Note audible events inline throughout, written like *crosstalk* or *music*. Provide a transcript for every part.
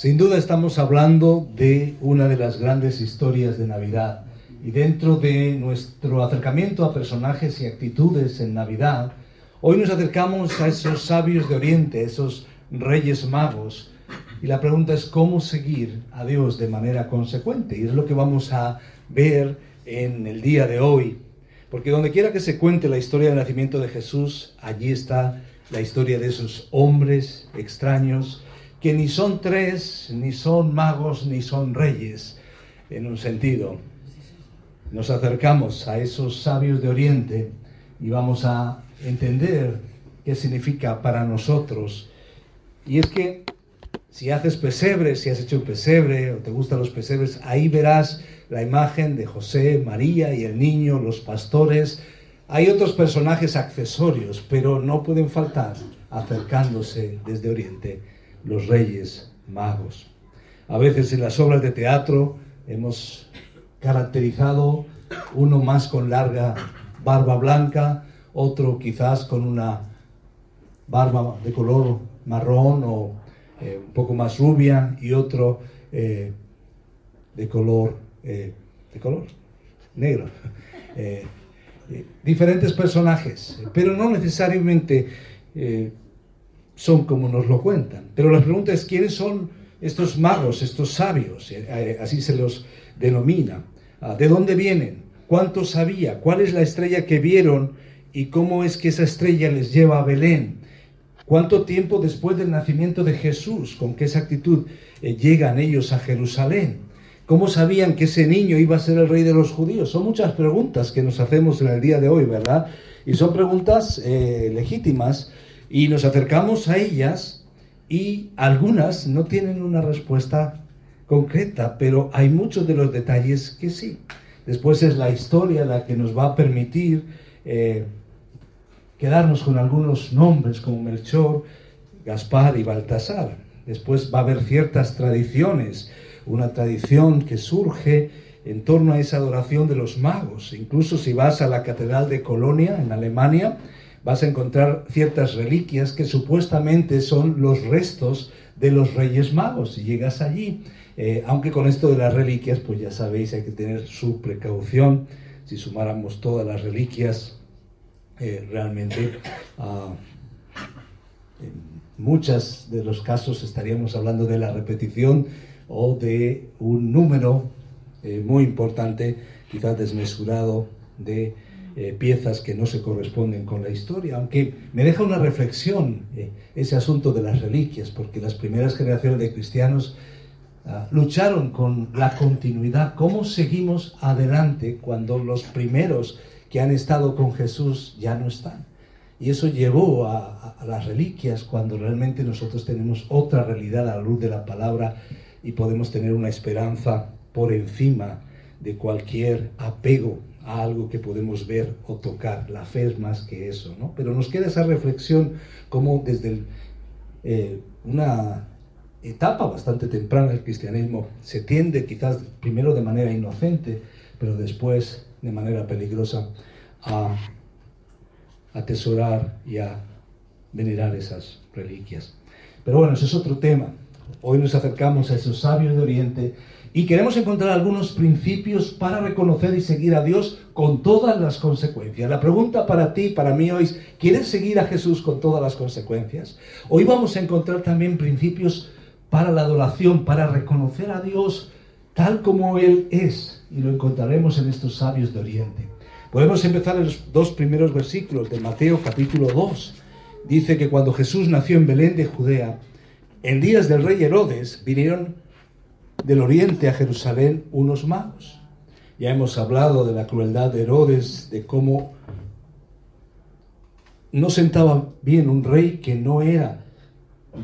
Sin duda estamos hablando de una de las grandes historias de Navidad. Y dentro de nuestro acercamiento a personajes y actitudes en Navidad, hoy nos acercamos a esos sabios de Oriente, esos reyes magos. Y la pregunta es cómo seguir a Dios de manera consecuente. Y es lo que vamos a ver en el día de hoy. Porque donde quiera que se cuente la historia del nacimiento de Jesús, allí está la historia de esos hombres extraños que ni son tres, ni son magos, ni son reyes, en un sentido. Nos acercamos a esos sabios de Oriente y vamos a entender qué significa para nosotros. Y es que si haces pesebre, si has hecho un pesebre o te gustan los pesebres, ahí verás la imagen de José, María y el niño, los pastores. Hay otros personajes accesorios, pero no pueden faltar acercándose desde Oriente los reyes magos. A veces en las obras de teatro hemos caracterizado uno más con larga barba blanca, otro quizás con una barba de color marrón o eh, un poco más rubia y otro eh, de color eh, de color negro. *laughs* diferentes personajes, pero no necesariamente son como nos lo cuentan. Pero la pregunta es, ¿quiénes son estos magos, estos sabios? Eh, eh, así se los denomina. Ah, ¿De dónde vienen? ¿Cuánto sabía? ¿Cuál es la estrella que vieron? ¿Y cómo es que esa estrella les lleva a Belén? ¿Cuánto tiempo después del nacimiento de Jesús? ¿Con qué exactitud eh, llegan ellos a Jerusalén? ¿Cómo sabían que ese niño iba a ser el rey de los judíos? Son muchas preguntas que nos hacemos en el día de hoy, ¿verdad? Y son preguntas legítimas y nos acercamos a ellas y algunas no tienen una respuesta concreta, pero hay muchos de los detalles que sí. Después es la historia la que nos va a permitir eh, quedarnos con algunos nombres como Melchor, Gaspar y Baltasar. Después va a haber ciertas tradiciones, una tradición que surge en torno a esa adoración de los magos. Incluso si vas a la Catedral de Colonia, en Alemania, vas a encontrar ciertas reliquias que supuestamente son los restos de los Reyes Magos. Si llegas allí, eh, aunque con esto de las reliquias, pues ya sabéis, hay que tener su precaución. Si sumáramos todas las reliquias, eh, realmente ah, en muchos de los casos estaríamos hablando de la repetición o de un número eh, muy importante, quizás desmesurado, de eh, piezas que no se corresponden con la historia, aunque me deja una reflexión eh, ese asunto de las reliquias, porque las primeras generaciones de cristianos ah, lucharon con la continuidad, cómo seguimos adelante cuando los primeros que han estado con Jesús ya no están. Y eso llevó a, a las reliquias cuando realmente nosotros tenemos otra realidad a la luz de la palabra y podemos tener una esperanza por encima de cualquier apego a algo que podemos ver o tocar. La fe es más que eso, ¿no? Pero nos queda esa reflexión como desde eh, una etapa bastante temprana del cristianismo se tiende quizás primero de manera inocente, pero después de manera peligrosa a atesorar y a venerar esas reliquias. Pero bueno, ese es otro tema. Hoy nos acercamos a esos sabios de Oriente y queremos encontrar algunos principios para reconocer y seguir a Dios con todas las consecuencias. La pregunta para ti, para mí hoy es, ¿quieres seguir a Jesús con todas las consecuencias? Hoy vamos a encontrar también principios para la adoración, para reconocer a Dios tal como Él es. Y lo encontraremos en estos sabios de Oriente. Podemos empezar en los dos primeros versículos de Mateo capítulo 2. Dice que cuando Jesús nació en Belén de Judea, en días del rey Herodes vinieron del oriente a Jerusalén unos magos. Ya hemos hablado de la crueldad de Herodes, de cómo no sentaba bien un rey que no era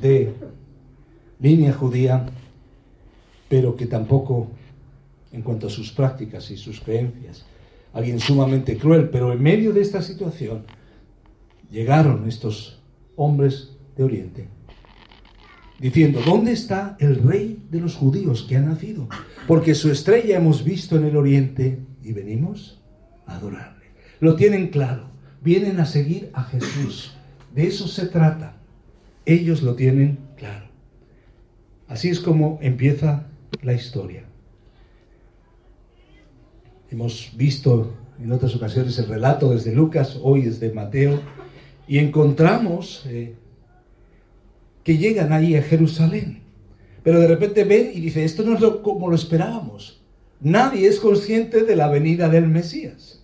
de línea judía pero que tampoco en cuanto a sus prácticas y sus creencias. Alguien sumamente cruel, pero en medio de esta situación llegaron estos hombres de Oriente diciendo, ¿dónde está el rey de los judíos que ha nacido? Porque su estrella hemos visto en el Oriente y venimos a adorarle. Lo tienen claro, vienen a seguir a Jesús. De eso se trata. Ellos lo tienen claro. Así es como empieza la historia. Hemos visto en otras ocasiones el relato desde Lucas, hoy desde Mateo, y encontramos eh, que llegan ahí a Jerusalén. Pero de repente ven y dice, esto no es como lo esperábamos. Nadie es consciente de la venida del Mesías.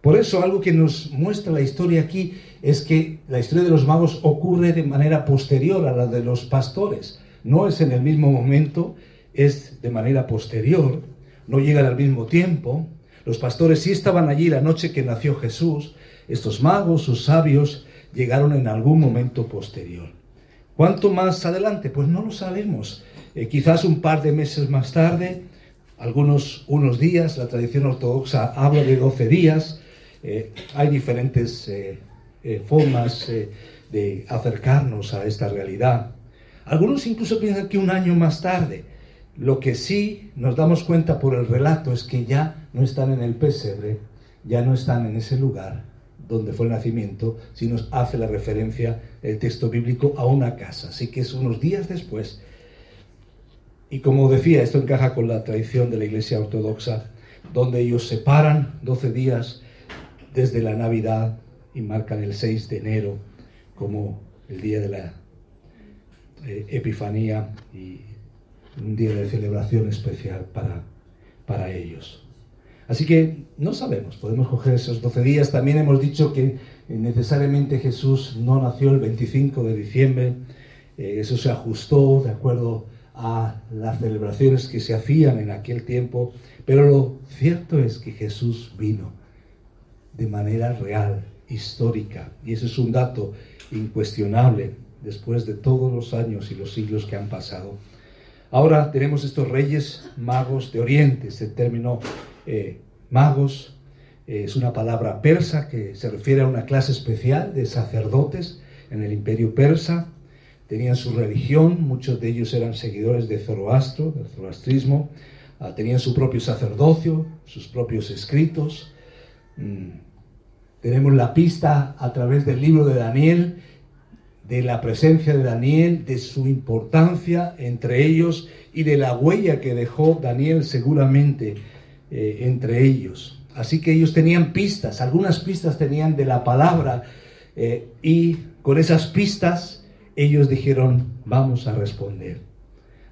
Por eso algo que nos muestra la historia aquí es que la historia de los magos ocurre de manera posterior a la de los pastores. No es en el mismo momento, es de manera posterior, no llegan al mismo tiempo. Los pastores sí estaban allí la noche que nació Jesús. Estos magos o sabios llegaron en algún momento posterior. ¿Cuánto más adelante? Pues no lo sabemos. Eh, quizás un par de meses más tarde, algunos unos días, la tradición ortodoxa habla de 12 días, eh, hay diferentes eh, formas de acercarnos a esta realidad. Algunos incluso piensan que un año más tarde. Lo que sí nos damos cuenta por el relato es que ya no están en el pesebre, ya no están en ese lugar donde fue el nacimiento, sino hace la referencia el texto bíblico a una casa. Así que es unos días después. Y como decía, esto encaja con la tradición de la Iglesia Ortodoxa, donde ellos separan 12 días desde la Navidad y marcan el 6 de enero como el día de la eh, Epifanía y un día de celebración especial para, para ellos. Así que no sabemos, podemos coger esos 12 días. También hemos dicho que necesariamente Jesús no nació el 25 de diciembre. Eh, eso se ajustó de acuerdo a las celebraciones que se hacían en aquel tiempo. Pero lo cierto es que Jesús vino de manera real, histórica. Y ese es un dato incuestionable después de todos los años y los siglos que han pasado. Ahora tenemos estos reyes magos de Oriente. Este término eh, magos eh, es una palabra persa que se refiere a una clase especial de sacerdotes en el imperio persa. Tenían su religión, muchos de ellos eran seguidores de Zoroastro, del zoroastrismo. Ah, tenían su propio sacerdocio, sus propios escritos. Mm, tenemos la pista a través del libro de Daniel, de la presencia de Daniel, de su importancia entre ellos y de la huella que dejó Daniel seguramente eh, entre ellos. Así que ellos tenían pistas, algunas pistas tenían de la palabra eh, y con esas pistas ellos dijeron, vamos a responder.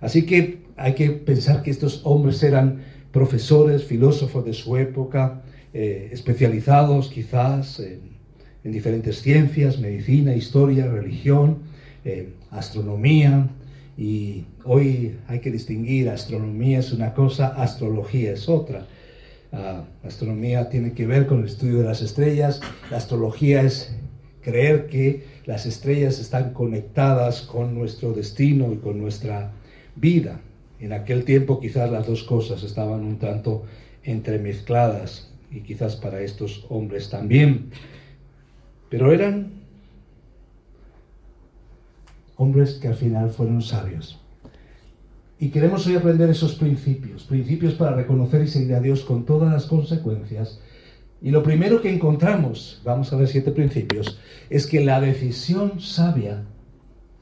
Así que hay que pensar que estos hombres eran profesores, filósofos de su época, eh, especializados quizás en, diferentes ciencias, medicina, historia, religión, eh, astronomía. Y hoy hay que distinguir, astronomía es una cosa, astrología es otra. Ah, astronomía tiene que ver con el estudio de las estrellas, la astrología es creer que las estrellas están conectadas con nuestro destino y con nuestra vida. En aquel tiempo quizás las dos cosas estaban un tanto entremezcladas y quizás para estos hombres también. Pero eran hombres que al final fueron sabios. Y queremos hoy aprender esos principios, principios para reconocer y seguir a Dios con todas las consecuencias. Y lo primero que encontramos, vamos a ver siete principios, es que la decisión sabia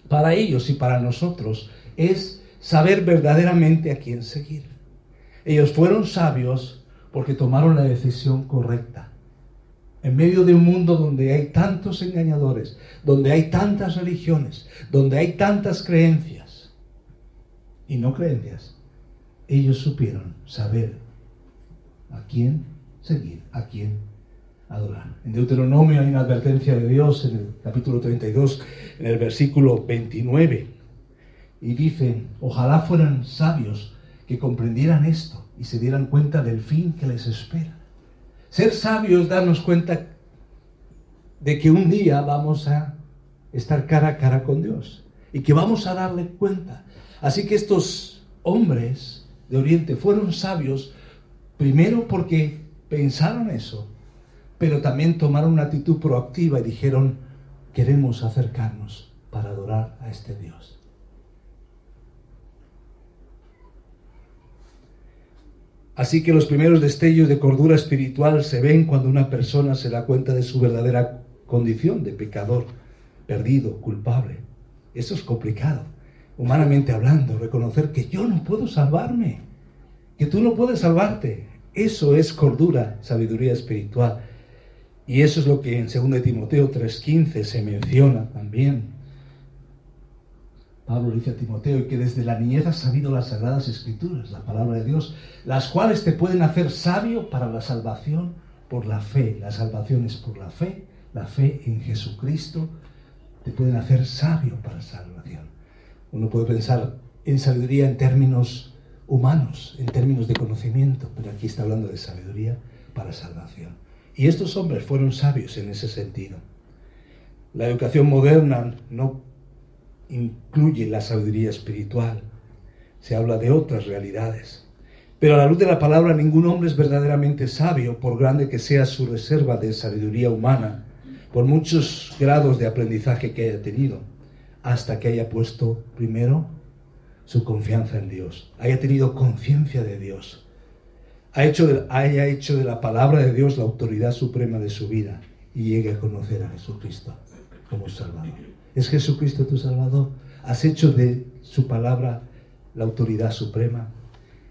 para ellos y para nosotros es saber verdaderamente a quién seguir. Ellos fueron sabios porque tomaron la decisión correcta. En medio de un mundo donde hay tantos engañadores, donde hay tantas religiones, donde hay tantas creencias y no creencias, ellos supieron saber a quién seguir, a quién adorar. En Deuteronomio hay una advertencia de Dios en el capítulo 32, en el versículo 29, y dice, ojalá fueran sabios que comprendieran esto y se dieran cuenta del fin que les espera. Ser sabios, darnos cuenta de que un día vamos a estar cara a cara con Dios y que vamos a darle cuenta. Así que estos hombres de Oriente fueron sabios primero porque pensaron eso, pero también tomaron una actitud proactiva y dijeron, queremos acercarnos para adorar a este Dios. Así que los primeros destellos de cordura espiritual se ven cuando una persona se da cuenta de su verdadera condición de pecador, perdido, culpable. Eso es complicado, humanamente hablando, reconocer que yo no puedo salvarme, que tú no puedes salvarte. Eso es cordura, sabiduría espiritual. Y eso es lo que en 2 Timoteo 3:15 se menciona también. Pablo dice a Timoteo, y que desde la niñez has sabido las sagradas escrituras, la palabra de Dios, las cuales te pueden hacer sabio para la salvación por la fe. La salvación es por la fe, la fe en Jesucristo te pueden hacer sabio para salvación. Uno puede pensar en sabiduría en términos humanos, en términos de conocimiento, pero aquí está hablando de sabiduría para salvación. Y estos hombres fueron sabios en ese sentido. La educación moderna no incluye la sabiduría espiritual, se habla de otras realidades. Pero a la luz de la palabra, ningún hombre es verdaderamente sabio, por grande que sea su reserva de sabiduría humana, por muchos grados de aprendizaje que haya tenido, hasta que haya puesto primero su confianza en Dios, haya tenido conciencia de Dios, haya hecho de la palabra de Dios la autoridad suprema de su vida y llegue a conocer a Jesucristo como Salvador. ¿Es Jesucristo tu Salvador? ¿Has hecho de su palabra la autoridad suprema?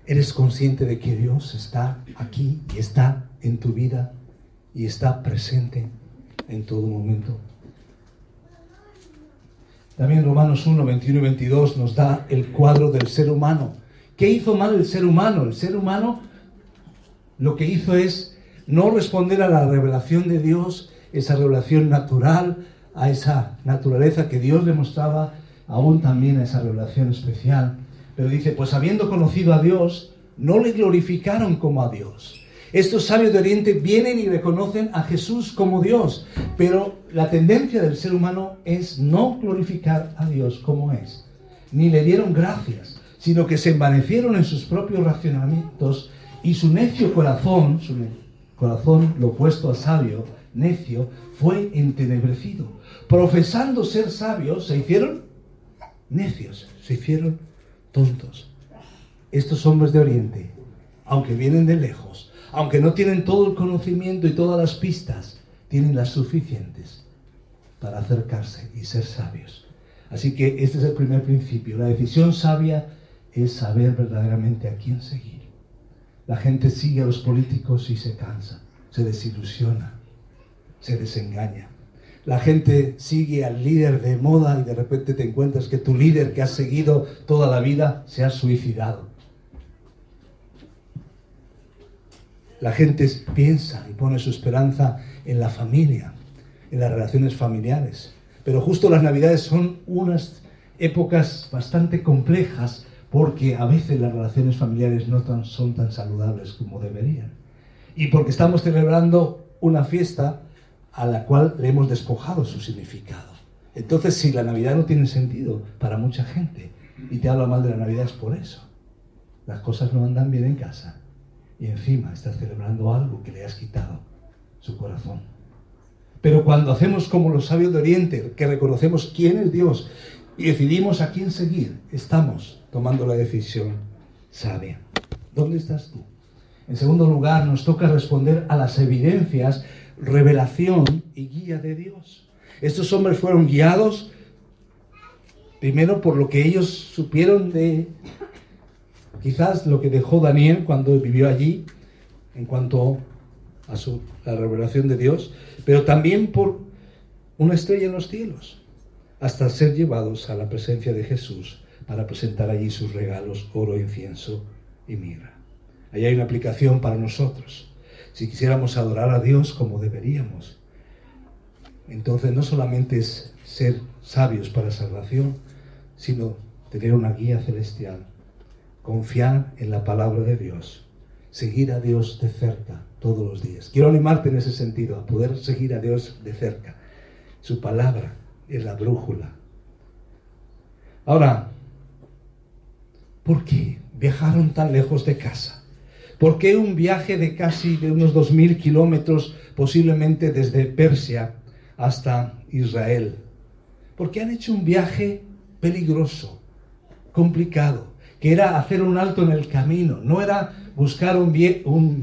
¿Eres consciente de que Dios está aquí y está en tu vida y está presente en todo momento? También Romanos 1, 21 y 22 nos da el cuadro del ser humano. ¿Qué hizo mal el ser humano? El ser humano lo que hizo es no responder a la revelación de Dios, esa revelación natural, a esa naturaleza que Dios le mostraba, aún también a esa revelación especial. Pero dice, pues habiendo conocido a Dios, no le glorificaron como a Dios. Estos sabios de Oriente vienen y reconocen a Jesús como Dios, pero la tendencia del ser humano es no glorificar a Dios como es, ni le dieron gracias, sino que se envanecieron en sus propios racionamientos y su necio corazón, su corazón lo opuesto a sabio, necio, fue entenebrecido. Profesando ser sabios, se hicieron necios, se hicieron tontos. Estos hombres de Oriente, aunque vienen de lejos, aunque no tienen todo el conocimiento y todas las pistas, tienen las suficientes para acercarse y ser sabios. Así que este es el primer principio. La decisión sabia es saber verdaderamente a quién seguir. La gente sigue a los políticos y se cansa, se desilusiona se desengaña. La gente sigue al líder de moda y de repente te encuentras que tu líder que has seguido toda la vida se ha suicidado. La gente piensa y pone su esperanza en la familia, en las relaciones familiares. Pero justo las navidades son unas épocas bastante complejas porque a veces las relaciones familiares no son tan saludables como deberían. Y porque estamos celebrando una fiesta a la cual le hemos despojado su significado. Entonces, si la Navidad no tiene sentido para mucha gente y te habla mal de la Navidad es por eso. Las cosas no andan bien en casa y encima estás celebrando algo que le has quitado su corazón. Pero cuando hacemos como los sabios de Oriente, que reconocemos quién es Dios y decidimos a quién seguir, estamos tomando la decisión sabia. ¿Dónde estás tú? En segundo lugar, nos toca responder a las evidencias revelación y guía de Dios. Estos hombres fueron guiados primero por lo que ellos supieron de quizás lo que dejó Daniel cuando vivió allí en cuanto a su, la revelación de Dios, pero también por una estrella en los cielos, hasta ser llevados a la presencia de Jesús para presentar allí sus regalos, oro, incienso y mirra. Ahí hay una aplicación para nosotros si quisiéramos adorar a Dios como deberíamos. Entonces no solamente es ser sabios para salvación, sino tener una guía celestial, confiar en la palabra de Dios, seguir a Dios de cerca todos los días. Quiero animarte en ese sentido, a poder seguir a Dios de cerca. Su palabra es la brújula. Ahora, ¿por qué viajaron tan lejos de casa? ¿Por qué un viaje de casi de unos 2.000 kilómetros, posiblemente desde Persia hasta Israel? Porque han hecho un viaje peligroso, complicado, que era hacer un alto en el camino, no era buscar un,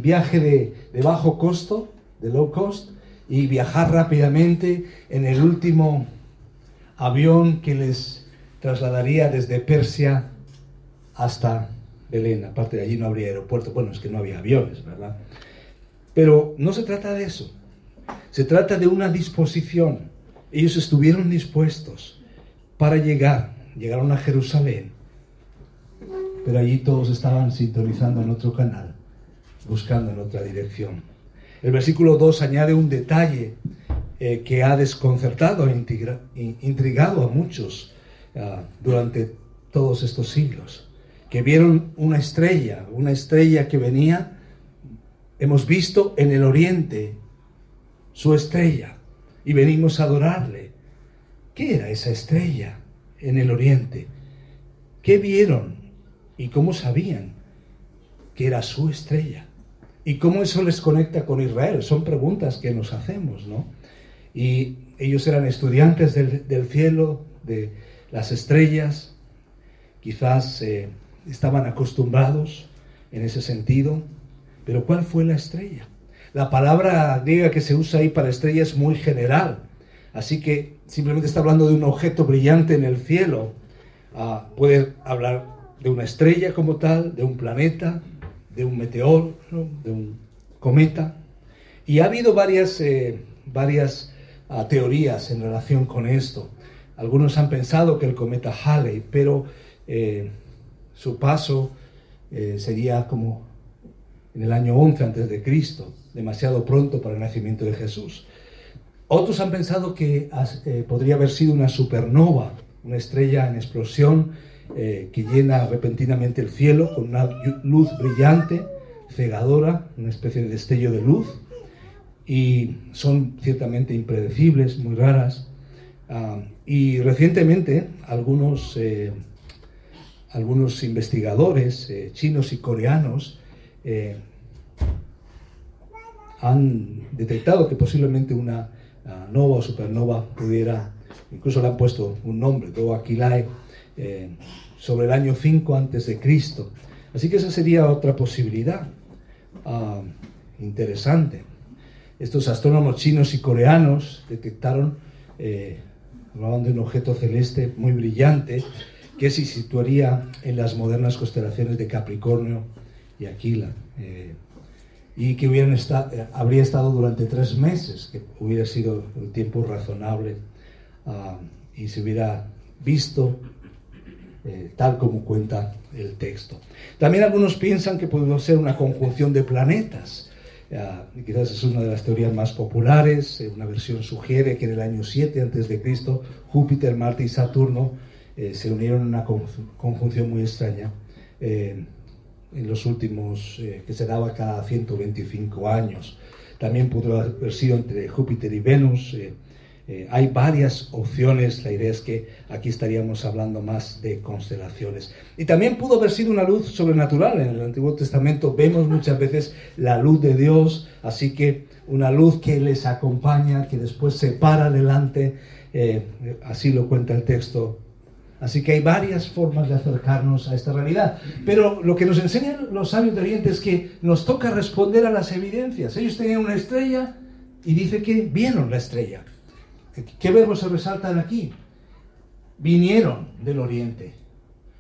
viaje de, de bajo costo, de low cost, y viajar rápidamente en el último avión que les trasladaría desde Persia hasta Belén. Aparte de allí no habría aeropuerto. Bueno, es que no había aviones, ¿verdad? Pero no se trata de eso. Se trata de una disposición. Ellos estuvieron dispuestos para llegar. Llegaron a Jerusalén. Pero allí todos estaban sintonizando en otro canal, buscando en otra dirección. El versículo 2 añade un detalle eh, que ha desconcertado e intrigado a muchos ah, durante todos estos siglos, que vieron una estrella, una estrella que venía, hemos visto en el oriente su estrella y venimos a adorarle. ¿Qué era esa estrella en el oriente? ¿Qué vieron y cómo sabían que era su estrella? ¿Y cómo eso les conecta con Israel? Son preguntas que nos hacemos, ¿no? y ellos eran estudiantes del, cielo, de las estrellas, quizás eh, estaban acostumbrados en ese sentido, pero ¿cuál fue la estrella? La palabra griega que se usa ahí para estrella es muy general, así que simplemente está hablando de un objeto brillante en el cielo. Ah, puede hablar de una estrella como tal, de un planeta, de un meteor, de un cometa. Y ha habido varias, eh, varias teorías en relación con esto. Algunos han pensado que el cometa Halley, pero eh, su paso eh, sería como en el año 11 antes de Cristo, demasiado pronto para el nacimiento de Jesús. Otros han pensado que eh, podría haber sido una supernova, una estrella en explosión que llena repentinamente el cielo con una luz brillante, cegadora, una especie de destello de luz y son ciertamente impredecibles, muy raras. Ah, y recientemente algunos, eh, algunos investigadores eh, chinos y coreanos eh, han detectado que posiblemente una ah, nova o supernova pudiera, incluso le han puesto un nombre, todo Aquilae, sobre el año 5 antes de Cristo. Así que esa sería otra posibilidad ah, interesante estos astrónomos chinos y coreanos detectaron, eh, hablaban de un objeto celeste muy brillante que se situaría en las modernas constelaciones de Capricornio y Aquila. Eh, y que eh, habría estado durante tres meses, que hubiera sido el tiempo razonable ah, y se hubiera visto tal como cuenta el texto. También algunos piensan que puede ser una conjunción de planetas, quizás es una de las teorías más populares. Eh, una versión sugiere que en el año 7 a.C., Júpiter, Marte y Saturno eh, se unieron en una conjunción muy extraña eh, en los últimos, que se daba cada 125 años. También pudo haber sido entre Júpiter y Venus eh, hay varias opciones, la idea es que aquí estaríamos hablando más de constelaciones. Y también pudo haber sido una luz sobrenatural. En el Antiguo Testamento vemos muchas veces la luz de Dios, así que una luz que les acompaña, que después se para adelante, eh, así lo cuenta el texto. Así que hay varias formas de acercarnos a esta realidad. Pero lo que nos enseñan los sabios de Oriente es que nos toca responder a las evidencias. Ellos tenían una estrella y dice que vieron la estrella. ¿Qué verbos se resaltan aquí? Vinieron del oriente,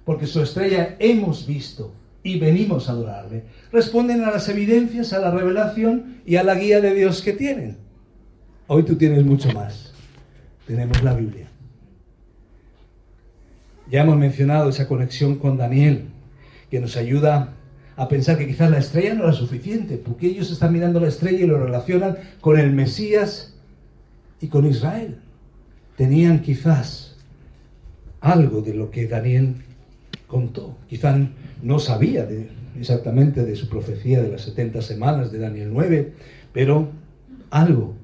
porque su estrella hemos visto y venimos a adorarle. Responden a las evidencias, a la revelación y a la guía de Dios que tienen. Hoy tú tienes mucho más. Tenemos la Biblia. Ya hemos mencionado esa conexión con Daniel, que nos ayuda a pensar que quizás la estrella no era suficiente, porque ellos están mirando la estrella y lo relacionan con el Mesías y con Israel. Tenían quizás algo de lo que Daniel contó. Quizás no sabía exactamente de su profecía de las 70 semanas de Daniel 9, pero algo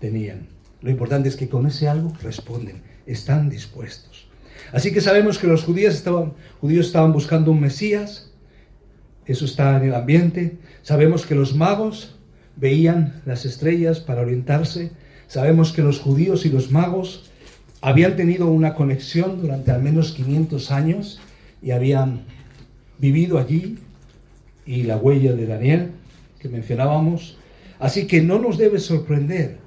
tenían. Lo importante es que con ese algo responden, están dispuestos. Así que sabemos que los judíos estaban, buscando un Mesías, eso está en el ambiente. Sabemos que los magos veían las estrellas para orientarse. Sabemos que los judíos y los magos habían tenido una conexión durante al menos 500 años y habían vivido allí y la huella de Daniel que mencionábamos. Así que no nos debe sorprender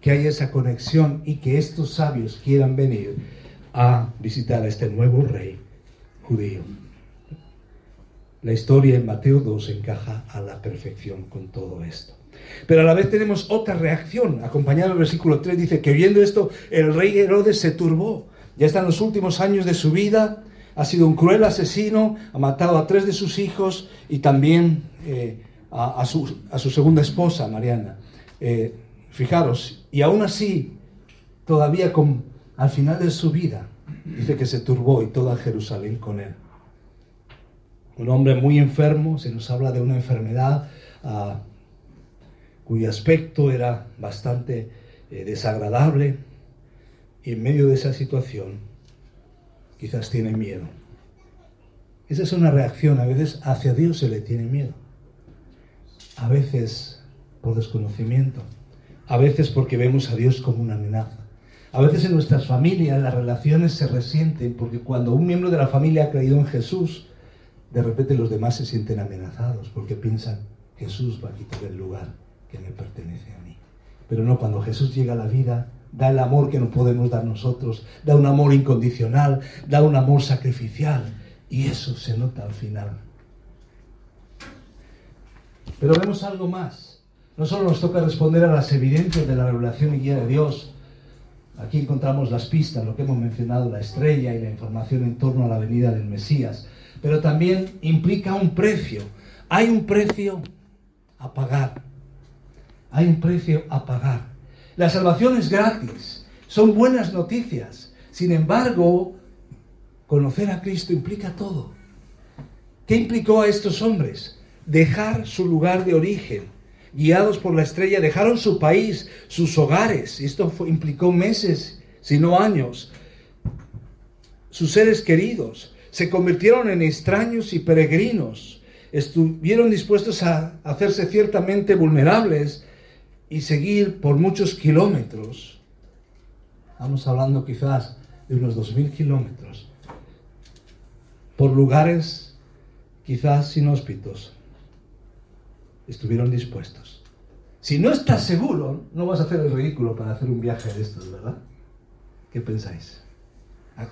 que haya esa conexión y que estos sabios quieran venir a visitar a este nuevo rey judío. La historia en Mateo 2 encaja a la perfección con todo esto. Pero a la vez tenemos otra reacción, acompañada del versículo 3, dice que viendo esto el rey Herodes se turbó. Ya está en los últimos años de su vida, ha sido un cruel asesino, ha matado a tres de sus hijos y también eh, a, su, segunda esposa, Mariana. Eh, fijaros, y aún así, todavía con, al final de su vida, dice que se turbó y toda Jerusalén con él. Un hombre muy enfermo, se nos habla de una enfermedad ah, cuyo aspecto era bastante eh, desagradable, y en medio de esa situación quizás tiene miedo. Esa es una reacción, a veces hacia Dios se le tiene miedo, a veces por desconocimiento, a veces porque vemos a Dios como una amenaza. A veces en nuestras familias las relaciones se resienten porque cuando un miembro de la familia ha creído en Jesús, de repente los demás se sienten amenazados porque piensan, Jesús va a quitar el lugar que me pertenece a mí. Pero no, cuando Jesús llega a la vida, da el amor que no podemos dar nosotros, da un amor incondicional, da un amor sacrificial. Y eso se nota al final. Pero vemos algo más. No solo nos toca responder a las evidencias de la revelación y guía de Dios, aquí encontramos las pistas, lo que hemos mencionado, la estrella y la información en torno a la venida del Mesías, pero también implica un precio. Hay un precio a pagar. Hay un precio a pagar. La salvación es gratis, son buenas noticias. Sin embargo, conocer a Cristo implica todo. ¿Qué implicó a estos hombres? Dejar su lugar de origen guiados por la estrella, dejaron su país, sus hogares, esto implicó meses, si no años, sus seres queridos, se convirtieron en extraños y peregrinos, estuvieron dispuestos a hacerse ciertamente vulnerables y seguir por muchos kilómetros, estamos hablando quizás de unos dos mil kilómetros, por lugares quizás inhóspitos, estuvieron dispuestos. Si no estás seguro, no vas a hacer el ridículo para hacer un viaje de estos, ¿verdad? ¿Qué pensáis?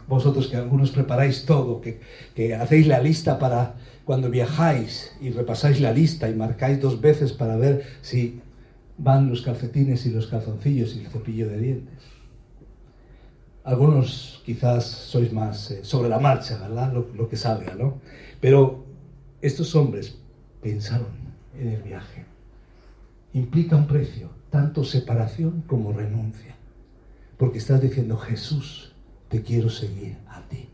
Vosotros que algunos preparáis todo, que, que hacéis la lista para cuando viajáis y repasáis la lista y marcáis dos veces para ver si van los calcetines y los calzoncillos y el cepillo de dientes. Algunos quizás sois más eh, sobre la marcha, ¿verdad? Lo, lo que salga, ¿no? Pero estos hombres pensaron en el viaje. Implica un precio, tanto separación como renuncia. Porque estás diciendo, Jesús, te quiero seguir a ti.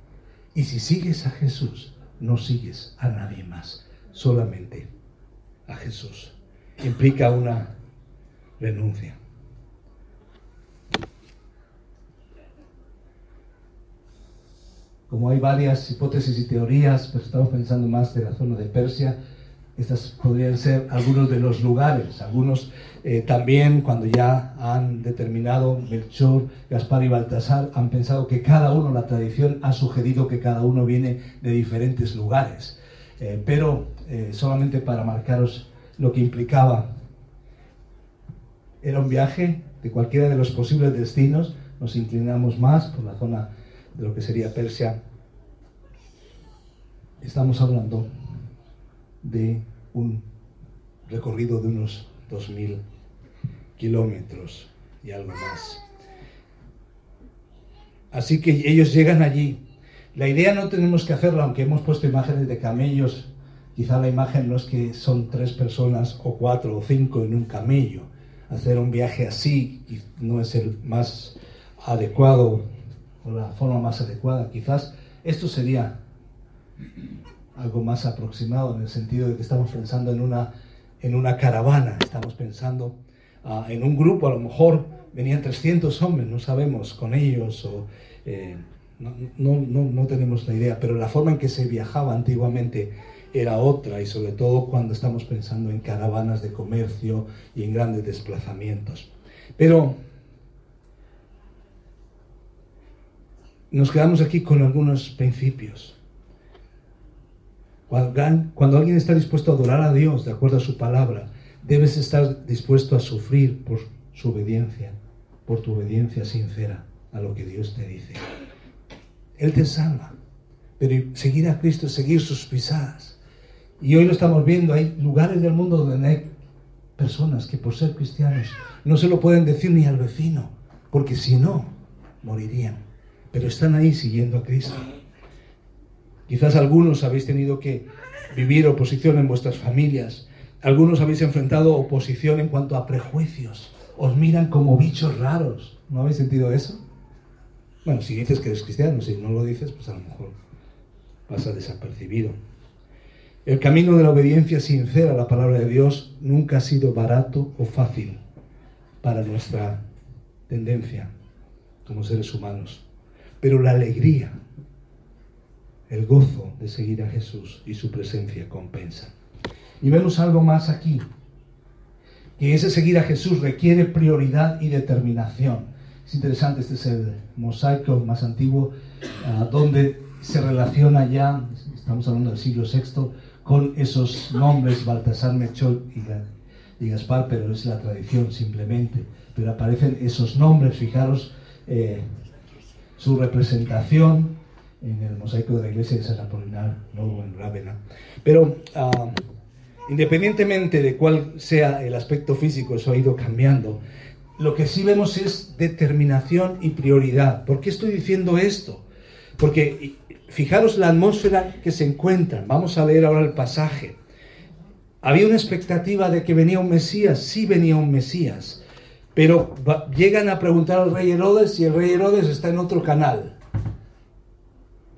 Y si sigues a Jesús, no sigues a nadie más, solamente a Jesús. Implica una renuncia. Como hay varias hipótesis y teorías, pero estamos pensando más de la zona de Persia, estos podrían ser algunos de los lugares. Algunos eh, también, cuando ya han determinado Melchor, Gaspar y Baltasar, han pensado que cada uno, la tradición ha sugerido que cada uno viene de diferentes lugares. Eh, pero eh, solamente para marcaros lo que implicaba, era un viaje de cualquiera de los posibles destinos. Nos inclinamos más por la zona de lo que sería Persia. Estamos hablando de un recorrido de unos 2.000 kilómetros y algo más. Así que ellos llegan allí. La idea no tenemos que hacerla, aunque hemos puesto imágenes de camellos. Quizá la imagen no es que son tres personas o cuatro o cinco en un camello. Hacer un viaje así no es el más adecuado o la forma más adecuada. Quizás esto sería algo más aproximado en el sentido de que estamos pensando en una, en una caravana, estamos pensando ah, en un grupo, a lo mejor venían 300 hombres, no sabemos, con ellos, o eh, no, no, tenemos la idea, pero la forma en que se viajaba antiguamente era otra y sobre todo cuando estamos pensando en caravanas de comercio y en grandes desplazamientos. Pero nos quedamos aquí con algunos principios. Cuando, alguien está dispuesto a adorar a Dios de acuerdo a su palabra, debes estar dispuesto a sufrir por su obediencia, por tu obediencia sincera a lo que Dios te dice. Él te salva, pero seguir a Cristo es seguir sus pisadas. Y hoy lo estamos viendo, hay lugares del mundo donde hay personas que por ser cristianos no se lo pueden decir ni al vecino, porque si no, morirían. Pero están ahí siguiendo a Cristo. Quizás algunos habéis tenido que vivir oposición en vuestras familias. Algunos habéis enfrentado oposición en cuanto a prejuicios. Os miran como bichos raros. ¿No habéis sentido eso? Bueno, si dices que eres cristiano, si no lo dices, pues a lo mejor pasa desapercibido. El camino de la obediencia sincera a la palabra de Dios nunca ha sido barato o fácil para nuestra tendencia como seres humanos. Pero la alegría, el gozo de seguir a Jesús y su presencia compensa. Y vemos algo más aquí, que ese seguir a Jesús requiere prioridad y determinación. Es interesante, este es el mosaico más antiguo, ah, donde se relaciona ya, estamos hablando del siglo VI, con esos nombres, Baltasar, Mechol y, Gaspar, pero es la tradición simplemente. Pero aparecen esos nombres, fijaros eh, su representación en el mosaico de la iglesia de San Apolinar, luego en Rávena. Pero ah, independientemente de cuál sea el aspecto físico, eso ha ido cambiando. Lo que sí vemos es determinación y prioridad. ¿Por qué estoy diciendo esto? Porque fijaros la atmósfera que se encuentran. Vamos a leer ahora el pasaje. Había una expectativa de que venía un Mesías, sí venía un Mesías, pero llegan a preguntar al rey Herodes y el rey Herodes está en otro canal.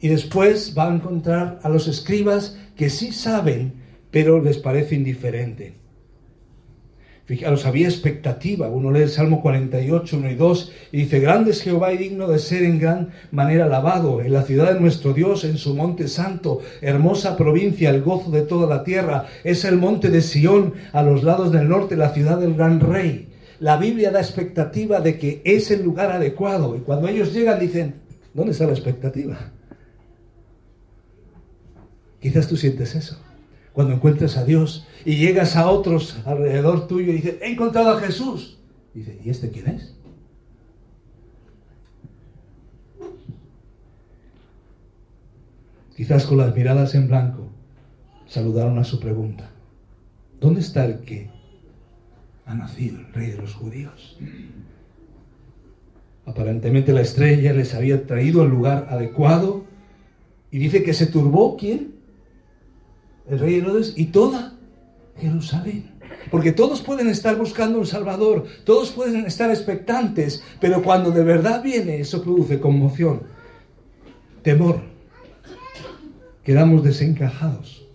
Y después va a encontrar a los escribas que sí saben, pero les parece indiferente. Fijaros, había expectativa. Uno lee el Salmo 48, 1 y 2 y dice, grande es Jehová y digno de ser en gran manera alabado, en la ciudad de nuestro Dios, en su monte santo, hermosa provincia, el gozo de toda la tierra. Es el monte de Sión, a los lados del norte, la ciudad del gran rey. La Biblia da expectativa de que es el lugar adecuado. Y cuando ellos llegan dicen, ¿dónde está la expectativa? Quizás tú sientes eso cuando encuentras a Dios y llegas a otros alrededor tuyo y dices, he encontrado a Jesús. Dice, ¿y este quién es? Quizás con las miradas en blanco saludaron a su pregunta. ¿Dónde está el que ha nacido, el rey de los judíos? Aparentemente la estrella les había traído al lugar adecuado y dice que se turbó, ¿quién? El rey Herodes y toda Jerusalén. Porque todos pueden estar buscando un Salvador, todos pueden estar expectantes, pero cuando de verdad viene, eso produce conmoción, temor. Quedamos desencajados.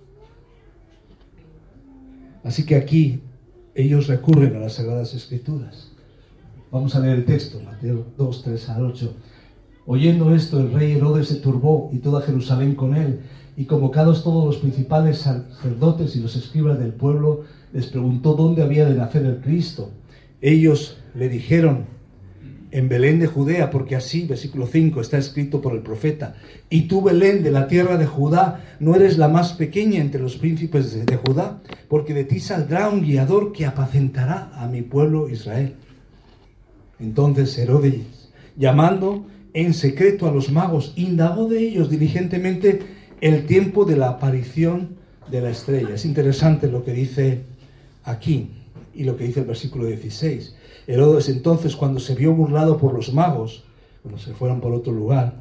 Así que aquí ellos recurren a las Sagradas Escrituras. Vamos a leer el texto, Mateo 2, 3 al 8. Oyendo esto, el rey Herodes se turbó y toda Jerusalén con él y convocados todos los principales sacerdotes y los escribas del pueblo, les preguntó dónde había de nacer el Cristo. Ellos le dijeron, en Belén de Judea, porque así, versículo 5, está escrito por el profeta, y tú, Belén, de la tierra de Judá, no eres la más pequeña entre los príncipes de, Judá, porque de ti saldrá un guiador que apacentará a mi pueblo Israel. Entonces Herodes, llamando en secreto a los magos, indagó de ellos diligentemente el tiempo de la aparición de la estrella. Es interesante lo que dice aquí y lo que dice el versículo 16. Herodes entonces, cuando se vio burlado por los magos, cuando se fueron por otro lugar,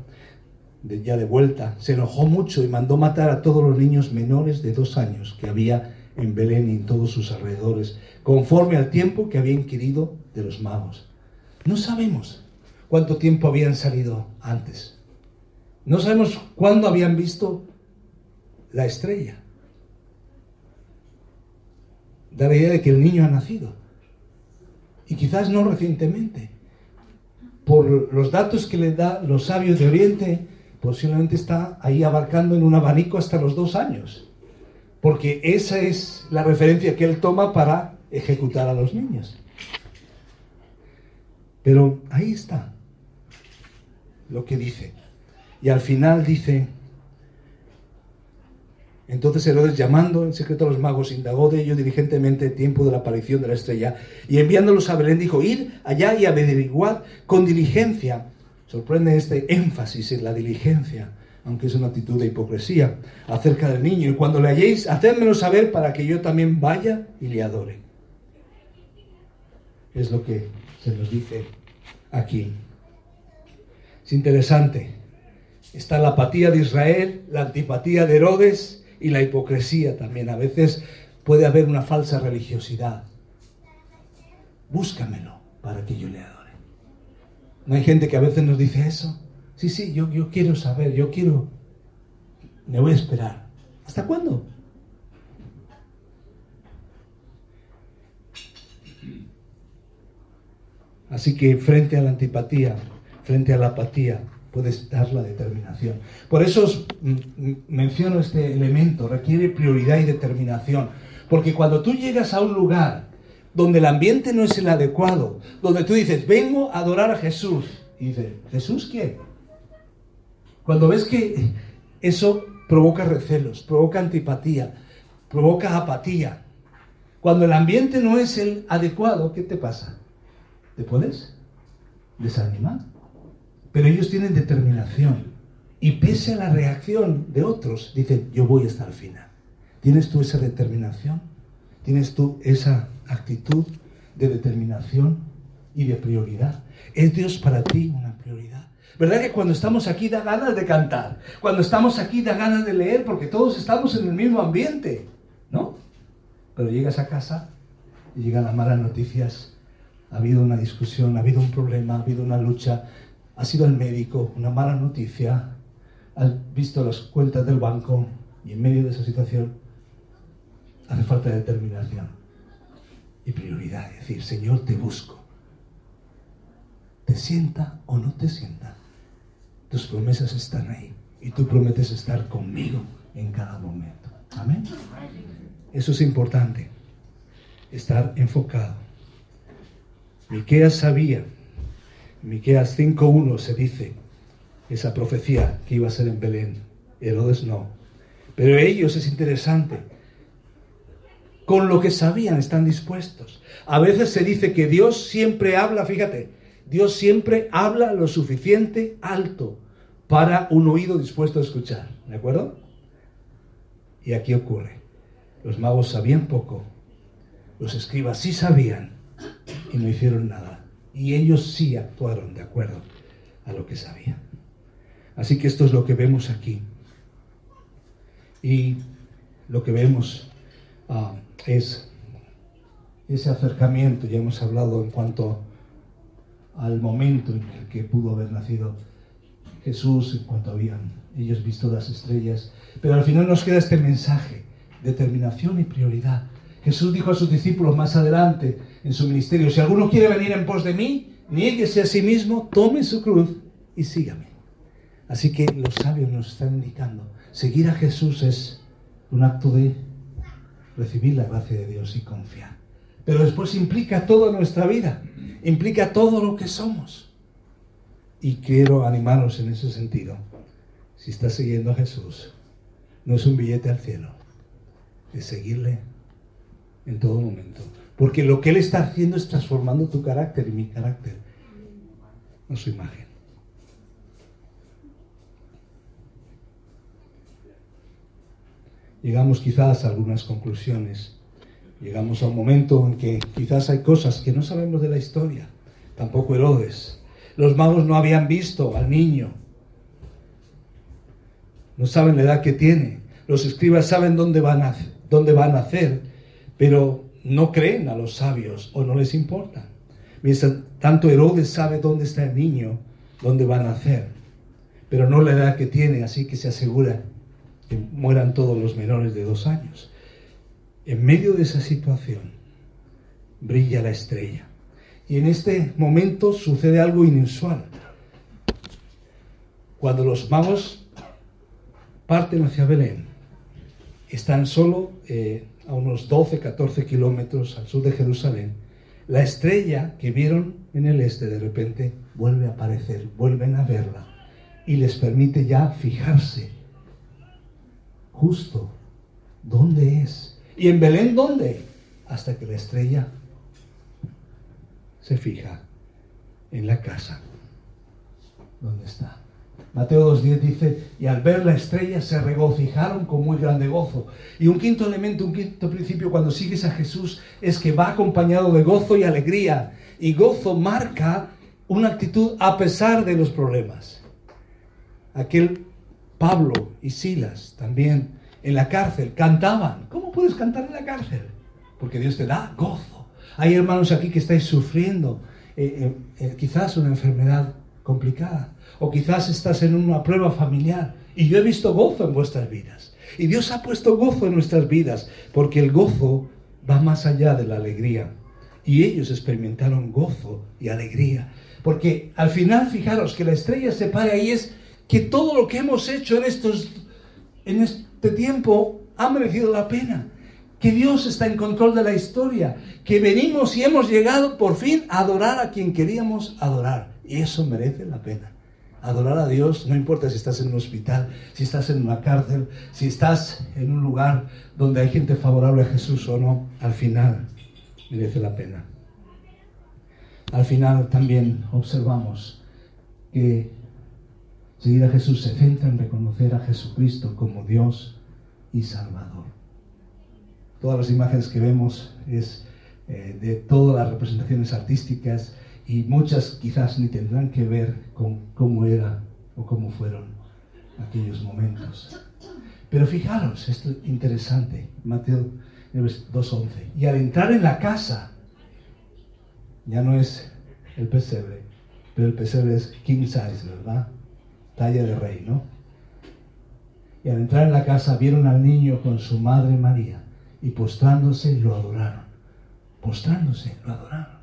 ya de vuelta, se enojó mucho y mandó matar a todos los niños menores de dos años que había en Belén y en todos sus alrededores, conforme al tiempo que había inquirido de los magos. No sabemos cuánto tiempo habían salido antes. No sabemos cuándo habían visto la estrella. Da la idea de que el niño ha nacido. Y quizás no recientemente. por los datos que le da los sabios de Oriente, posiblemente está ahí abarcando en un abanico hasta los dos años. Porque esa es la referencia que él toma para ejecutar a los niños. Pero ahí está lo que dice. Y al final dice, entonces Herodes llamando en secreto a los magos, indagó de ellos diligentemente el tiempo de la aparición de la estrella y enviándolos a Belén dijo, id allá y averiguad con diligencia. Sorprende este énfasis en la diligencia, aunque es una actitud de hipocresía, acerca del niño. Y cuando le halléis, hacedmelo saber para que yo también vaya y le adore. Es lo que se nos dice aquí. Es interesante. Está la apatía de Israel, la antipatía de Herodes, y la hipocresía también. A veces puede haber una falsa religiosidad. Búscamelo para que yo le adore. ¿No hay gente que a veces nos dice eso? Sí, sí, yo, yo quiero saber, yo quiero... Me voy a esperar. ¿Hasta cuándo? Así que frente a la antipatía, frente a la apatía, puedes dar la determinación. Por eso os menciono este elemento, requiere prioridad y determinación. Porque cuando tú llegas a un lugar donde el ambiente no es el adecuado, donde tú dices, vengo a adorar a Jesús, y dices, ¿Jesús quién? Cuando ves que eso provoca recelos, provoca antipatía, provoca apatía, cuando el ambiente no es el adecuado, ¿qué te pasa? ¿Te puedes desanimar? Pero ellos tienen determinación. Y pese a la reacción de otros, dicen, yo voy hasta el final. ¿Tienes tú esa determinación? ¿Tienes tú esa actitud de determinación y de prioridad? ¿Es Dios para ti una prioridad? ¿Verdad que cuando estamos aquí da ganas de cantar? Cuando estamos aquí da ganas de leer porque todos estamos en el mismo ambiente, ¿no? Pero llegas a casa y llegan las malas noticias. Ha habido una discusión, ha habido un problema, ha habido una lucha, has ido al médico, una mala noticia, has visto las cuentas del banco y en medio de esa situación hace falta determinación y prioridad. Es decir, Señor, te busco. ¿Te sienta o no te sienta? Tus promesas están ahí y tú prometes estar conmigo en cada momento. Amén. Eso es importante, estar enfocado. Miqueas sabía Miqueas 5.1 se dice esa profecía que iba a ser en Belén. Herodes no. Pero ellos es interesante. Con lo que sabían están dispuestos. A veces se dice que Dios siempre habla, fíjate, Dios siempre habla lo suficiente alto para un oído dispuesto a escuchar. ¿De acuerdo? Y aquí ocurre. Los magos sabían poco. Los escribas sí sabían y no hicieron nada. Y ellos sí actuaron de acuerdo a lo que sabían. Así que esto es lo que vemos aquí. Y lo que vemos ah, es ese acercamiento, ya hemos hablado en cuanto al momento en el que pudo haber nacido Jesús, en cuanto habían ellos visto las estrellas. Pero al final nos queda este mensaje, determinación y prioridad. Jesús dijo a sus discípulos más adelante en su ministerio, si alguno quiere venir en pos de mí, niéguese a sí mismo, tome su cruz y sígame. Así que los sabios nos están indicando, seguir a Jesús es un acto de recibir la gracia de Dios y confiar. Pero después implica toda nuestra vida, implica todo lo que somos. Y quiero animaros en ese sentido. Si estás siguiendo a Jesús, no es un billete al cielo, es seguirle en todo momento. Porque lo que Él está haciendo es transformando tu carácter y mi carácter, no su imagen. Llegamos quizás a algunas conclusiones. Llegamos a un momento en que quizás hay cosas que no sabemos de la historia. Tampoco Herodes. Los magos no habían visto al niño. No saben la edad que tiene. Los escribas saben dónde van a, dónde van a nacer pero no creen a los sabios o no les importa. Mientras tanto Herodes sabe dónde está el niño, dónde va a nacer, pero no la edad que tiene, así que se asegura que mueran todos los menores de dos años. En medio de esa situación brilla la estrella Y en este momento sucede algo inusual. Cuando los magos parten hacia Belén, están solo eh, a unos 12, 14 kilómetros al sur de Jerusalén. La estrella que vieron en el este de repente vuelve a aparecer, vuelven a verla y les permite ya fijarse justo dónde es. ¿Y en Belén dónde? Hasta que la estrella se fija en la casa. ¿Dónde está? Mateo 2.10 dice, y al ver la estrella se regocijaron con muy grande gozo. Y un quinto elemento, un quinto principio cuando sigues a Jesús es que va acompañado de gozo y alegría. Y gozo marca una actitud a pesar de los problemas. Aquel Pablo y Silas también en la cárcel cantaban. ¿Cómo puedes cantar en la cárcel? Porque Dios te da gozo. Hay hermanos aquí que estáis sufriendo eh, eh, eh, quizás una enfermedad complicada o quizás estás en una prueba familiar y yo he visto gozo en vuestras vidas. Y Dios ha puesto gozo en nuestras vidas porque el gozo va más allá de la alegría. Y ellos experimentaron gozo y alegría. Porque al final, fijaros que la estrella se para y es que todo lo que hemos hecho en, estos, en este tiempo ha merecido la pena. Que Dios está en control de la historia. Que venimos y hemos llegado por fin a adorar a quien queríamos adorar. Y eso merece la pena. Adorar a Dios, no importa si estás en un hospital, si estás en una cárcel, si estás en un lugar donde hay gente favorable a Jesús o no, al final merece la pena. Al final también observamos que seguir a Jesús se centra en reconocer a Jesucristo como Dios y Salvador. Todas las imágenes que vemos es eh, de todas las representaciones artísticas y muchas quizás ni tendrán que ver con cómo era o cómo fueron aquellos momentos. Pero fijaros, esto es interesante, Mateo 2.11. Y al entrar en la casa, ya no es el pesebre, pero el pesebre es king size, ¿verdad? Talla de rey, ¿no? Y al entrar en la casa vieron al niño con su madre María y postrándose lo adoraron. Postrándose lo adoraron.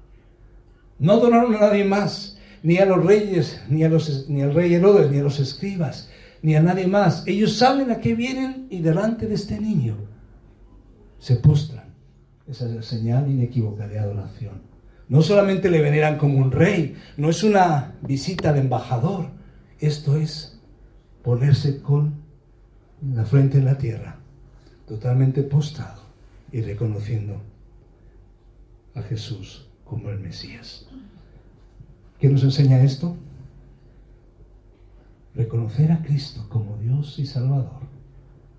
No adoraron a nadie más, ni a los reyes, ni, a los, ni al rey Herodes, ni a los escribas, ni a nadie más. Ellos saben a qué vienen y delante de este niño se postran. Esa es la señal inequívoca de adoración. No solamente le veneran como un rey, no es una visita de embajador, esto es ponerse con la frente en la tierra, totalmente postrado y reconociendo a Jesús como el Mesías. ¿Qué nos enseña esto? Reconocer a Cristo como Dios y Salvador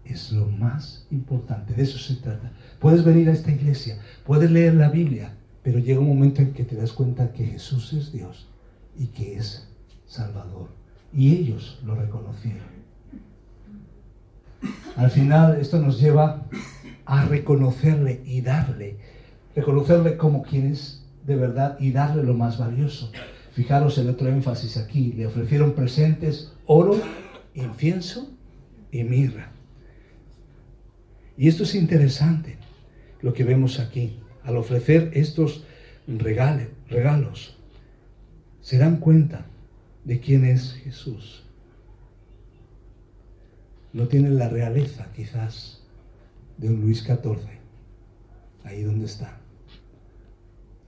es lo más importante, de eso se trata. Puedes venir a esta iglesia, puedes leer la Biblia, pero llega un momento en que te das cuenta que Jesús es Dios y que es Salvador. Y ellos lo reconocieron. Al final esto nos lleva a reconocerle y darle, reconocerle como quien es de verdad y darle lo más valioso. Fijaros el otro énfasis aquí. Le ofrecieron presentes oro, incienso y mirra. Y esto es interesante, lo que vemos aquí. Al ofrecer estos regales, regalos, se dan cuenta de quién es Jesús. No tienen la realeza quizás de un Luis XIV, ahí donde está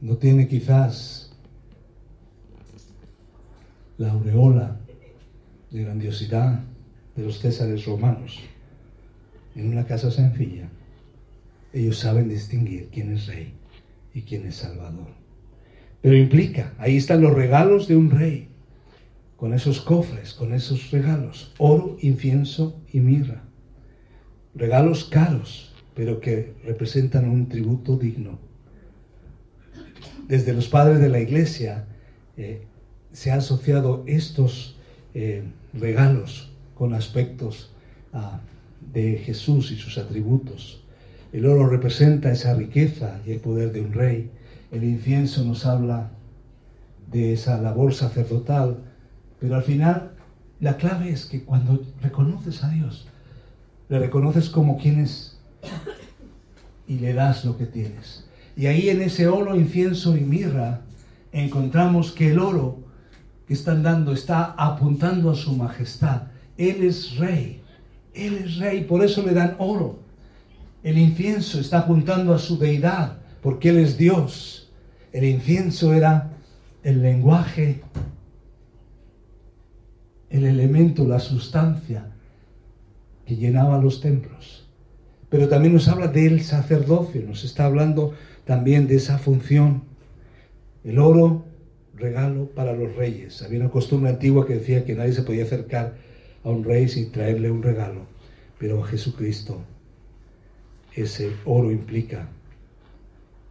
no tiene quizás la aureola de grandiosidad de los césares romanos. En una casa sencilla, ellos saben distinguir quién es rey y quién es salvador. Pero implica, ahí están los regalos de un rey, con esos cofres, con esos regalos, oro, incienso y mirra. Regalos caros, pero que representan un tributo digno desde los padres de la iglesia eh, se han asociado estos eh, regalos con aspectos ah, de Jesús y sus atributos. El oro representa esa riqueza y el poder de un rey. El incienso nos habla de esa labor sacerdotal. Pero al final, la clave es que cuando reconoces a Dios, le reconoces como quien es y le das lo que tienes. Y ahí en ese oro, incienso y mirra encontramos que el oro que están dando está apuntando a su majestad. Él es rey, Él es rey, por eso le dan oro. El incienso está apuntando a su deidad, porque Él es Dios. El incienso era el lenguaje, el elemento, la sustancia que llenaba los templos. Pero también nos habla del sacerdocio, nos está hablando también de esa función. El oro, regalo para los reyes. Había una costumbre antigua que decía que nadie se podía acercar a un rey sin traerle un regalo. Pero Jesucristo, ese oro implica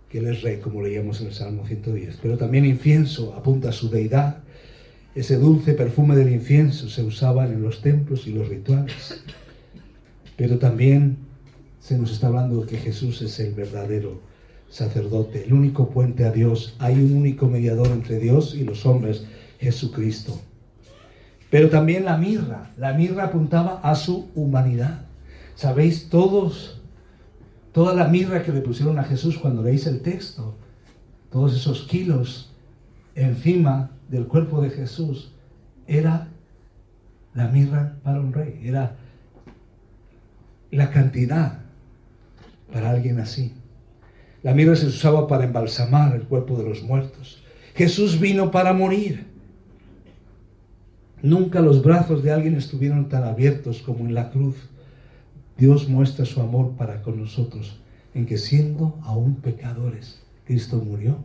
que Él es rey, como leíamos en el Salmo 110. Pero también incienso apunta a su deidad. Ese dulce perfume del incienso se usaba en los templos y los rituales. Pero también se nos está hablando de que Jesús es el verdadero sacerdote, el único puente a Dios. Hay un único mediador entre Dios y los hombres, Jesucristo. Pero también la mirra. La mirra apuntaba a su humanidad. ¿Sabéis todos, toda la mirra que le pusieron a Jesús cuando leéis el texto? Todos esos kilos encima del cuerpo de Jesús. Era la mirra para un rey. Era la cantidad para alguien así. La mirra se usaba para embalsamar el cuerpo de los muertos. Jesús vino para morir. Nunca los brazos de alguien estuvieron tan abiertos como en la cruz. Dios muestra su amor para con nosotros en que siendo aún pecadores, Cristo murió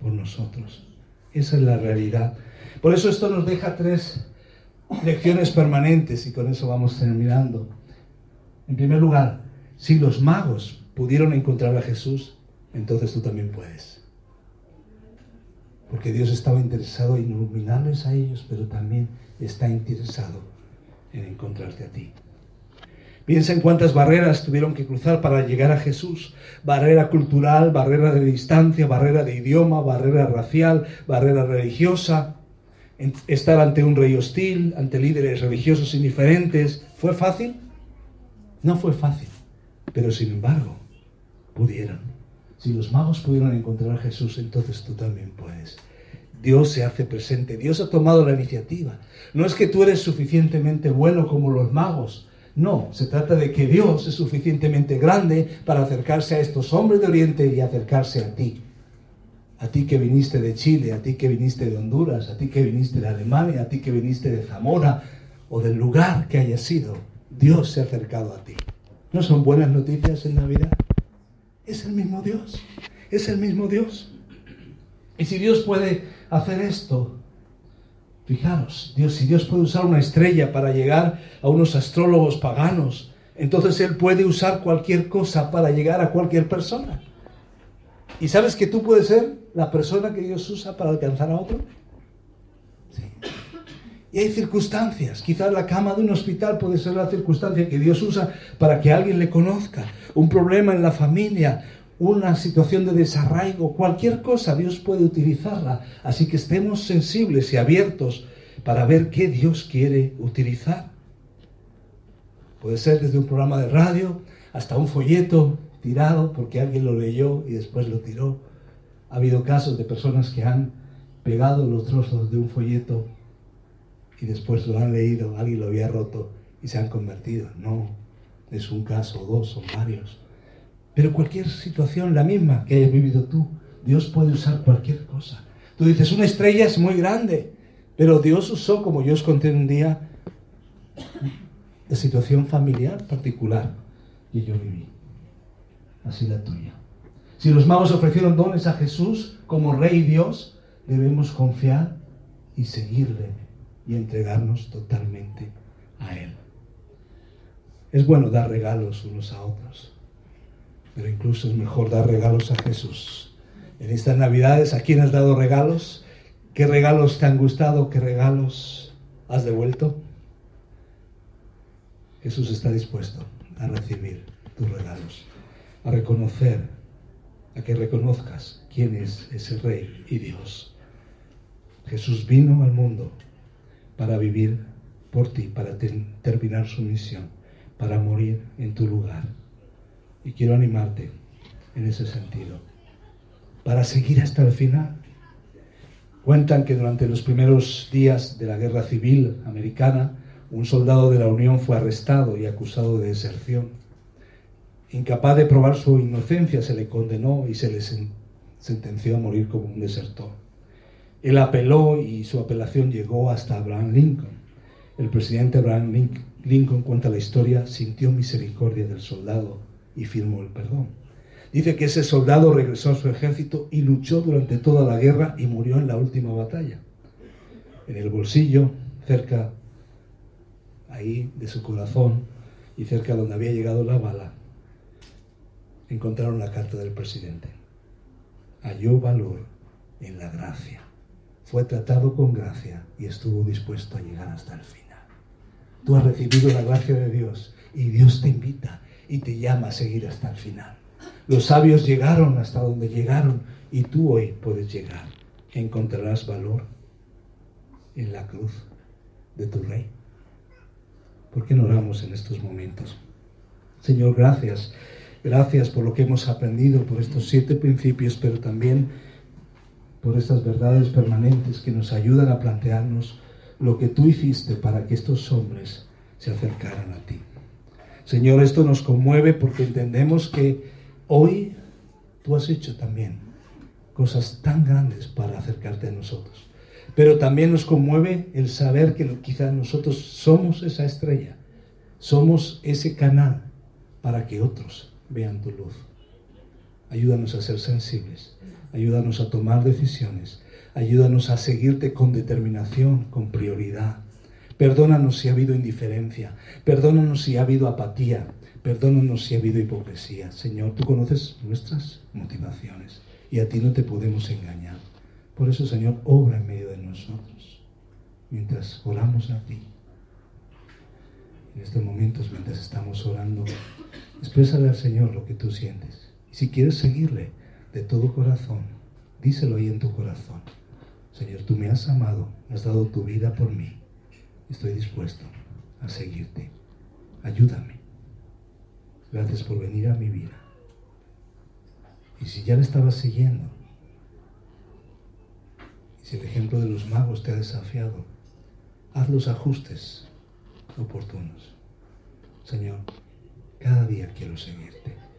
por nosotros. Esa es la realidad. Por eso esto nos deja tres lecciones permanentes y con eso vamos terminando. En primer lugar, si los magos pudieron encontrar a Jesús, entonces tú también puedes. Porque Dios estaba interesado en iluminarles a ellos, pero también está interesado en encontrarte a ti. Piensa en cuántas barreras tuvieron que cruzar para llegar a Jesús. Barrera cultural, barrera de distancia, barrera de idioma, barrera racial, barrera religiosa. Estar ante un rey hostil, ante líderes religiosos indiferentes. ¿Fue fácil? No fue fácil. Pero sin embargo, pudieron. Si los magos pudieron encontrar a Jesús, entonces tú también puedes. Dios se hace presente, Dios ha tomado la iniciativa. No es que tú eres suficientemente bueno como los magos, no, se trata de que Dios es suficientemente grande para acercarse a estos hombres de Oriente y acercarse a ti. A ti que viniste de Chile, a ti que viniste de Honduras, a ti que viniste de Alemania, a ti que viniste de Zamora o del lugar que haya sido. Dios se ha acercado a ti. ¿No son buenas noticias en Navidad? Es el mismo Dios, es el mismo Dios. Y si Dios puede hacer esto, fijaros, Dios, si Dios puede usar una estrella para llegar a unos astrólogos paganos, entonces Él puede usar cualquier cosa para llegar a cualquier persona. ¿Y sabes que tú puedes ser la persona que Dios usa para alcanzar a otro? Sí. Y hay circunstancias. Quizás la cama de un hospital puede ser la circunstancia que Dios usa para que alguien le conozca. Un problema en la familia, una situación de desarraigo, cualquier cosa, Dios puede utilizarla. Así que estemos sensibles y abiertos para ver qué Dios quiere utilizar. Puede ser desde un programa de radio hasta un folleto tirado porque alguien lo leyó y después lo tiró. Ha habido casos de personas que han pegado los trozos de un folleto y después lo han leído, alguien lo había roto y se han convertido. No, es un caso, dos, son varios. Pero cualquier situación, la misma que hayas vivido tú, Dios puede usar cualquier cosa. Tú dices, una estrella es muy grande, pero Dios usó, como yo os conté un día, la situación familiar particular que yo viví. Así la tuya. Si los magos ofrecieron dones a Jesús como Rey Dios, debemos confiar y seguirle entregarnos totalmente a Él. Es bueno dar regalos unos a otros, pero incluso es mejor dar regalos a Jesús. En estas Navidades, ¿a quién has dado regalos? ¿Qué regalos te han gustado? ¿Qué regalos has devuelto? Jesús está dispuesto a recibir tus regalos, a reconocer, a que reconozcas quién es ese Rey y Dios. Jesús vino al mundo para vivir por ti, para terminar su misión, para morir en tu lugar. Y quiero animarte en ese sentido, para seguir hasta el final. Cuentan que durante los primeros días de la guerra civil americana, un soldado de la Unión fue arrestado y acusado de deserción. Incapaz de probar su inocencia, se le condenó y se le sentenció a morir como un desertor. Él apeló y su apelación llegó hasta Abraham Lincoln. El presidente Abraham Lincoln cuenta la historia, sintió misericordia del soldado y firmó el perdón. Dice que ese soldado regresó a su ejército y luchó durante toda la guerra y murió en la última batalla. En el bolsillo, cerca ahí de su corazón y cerca donde había llegado la bala, encontraron la carta del presidente. Halló valor en la gracia fue tratado con gracia y estuvo dispuesto a llegar hasta el final. Tú has recibido la gracia de Dios y Dios te invita y te llama a seguir hasta el final. Los sabios llegaron hasta donde llegaron y tú hoy puedes llegar. Encontrarás valor en la cruz de tu Rey. ¿Por qué no oramos en estos momentos? Señor, gracias. Gracias por lo que hemos aprendido, por estos siete principios, pero también por estas verdades permanentes que nos ayudan a plantearnos lo que tú hiciste para que estos hombres se acercaran a ti. Señor, esto nos conmueve porque entendemos que hoy tú has hecho también cosas tan grandes para acercarte a nosotros. Pero también nos conmueve el saber que quizás nosotros somos esa estrella, somos ese canal para que otros vean tu luz. Ayúdanos a ser sensibles ayúdanos a tomar decisiones, ayúdanos a seguirte con determinación, con prioridad. Perdónanos si ha habido indiferencia, perdónanos si ha habido apatía, perdónanos si ha habido hipocresía. Señor, tú conoces nuestras motivaciones y a ti no te podemos engañar. Por eso, Señor, obra en medio de nosotros mientras oramos a ti. En estos momentos, mientras estamos orando, exprésale al Señor lo que tú sientes. Y si quieres seguirle, de todo corazón, díselo ahí en tu corazón. Señor, tú me has amado, has dado tu vida por mí. Estoy dispuesto a seguirte. Ayúdame. Gracias por venir a mi vida. Y si ya le estabas siguiendo, y si el ejemplo de los magos te ha desafiado, haz los ajustes oportunos. Señor, cada día quiero seguirte.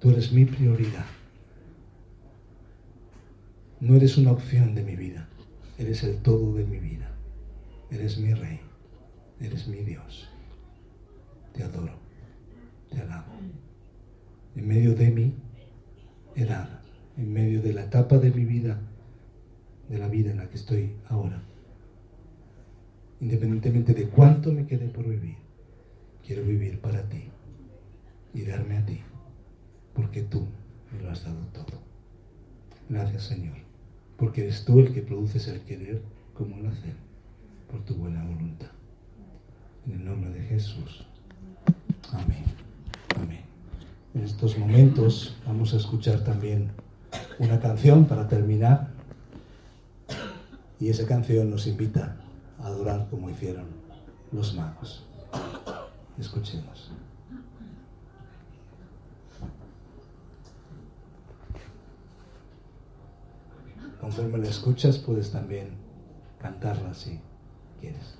Tú eres mi prioridad. No eres una opción de mi vida, eres el todo de mi vida. Eres mi rey, eres mi Dios. Te adoro, te alabo. En medio de mi edad, en medio de la etapa de mi vida, de la vida en la que estoy ahora, independientemente de cuánto me quede por vivir, quiero vivir para ti y darme a ti, porque tú me lo has dado todo. Gracias Señor porque eres tú el que produces el querer como el hacer, por tu buena voluntad. En el nombre de Jesús. Amén. Amén. En estos momentos vamos a escuchar también una canción para terminar. Y esa canción nos invita a adorar como hicieron los magos. Escuchemos. conforme la escuchas, puedes también cantarla si quieres.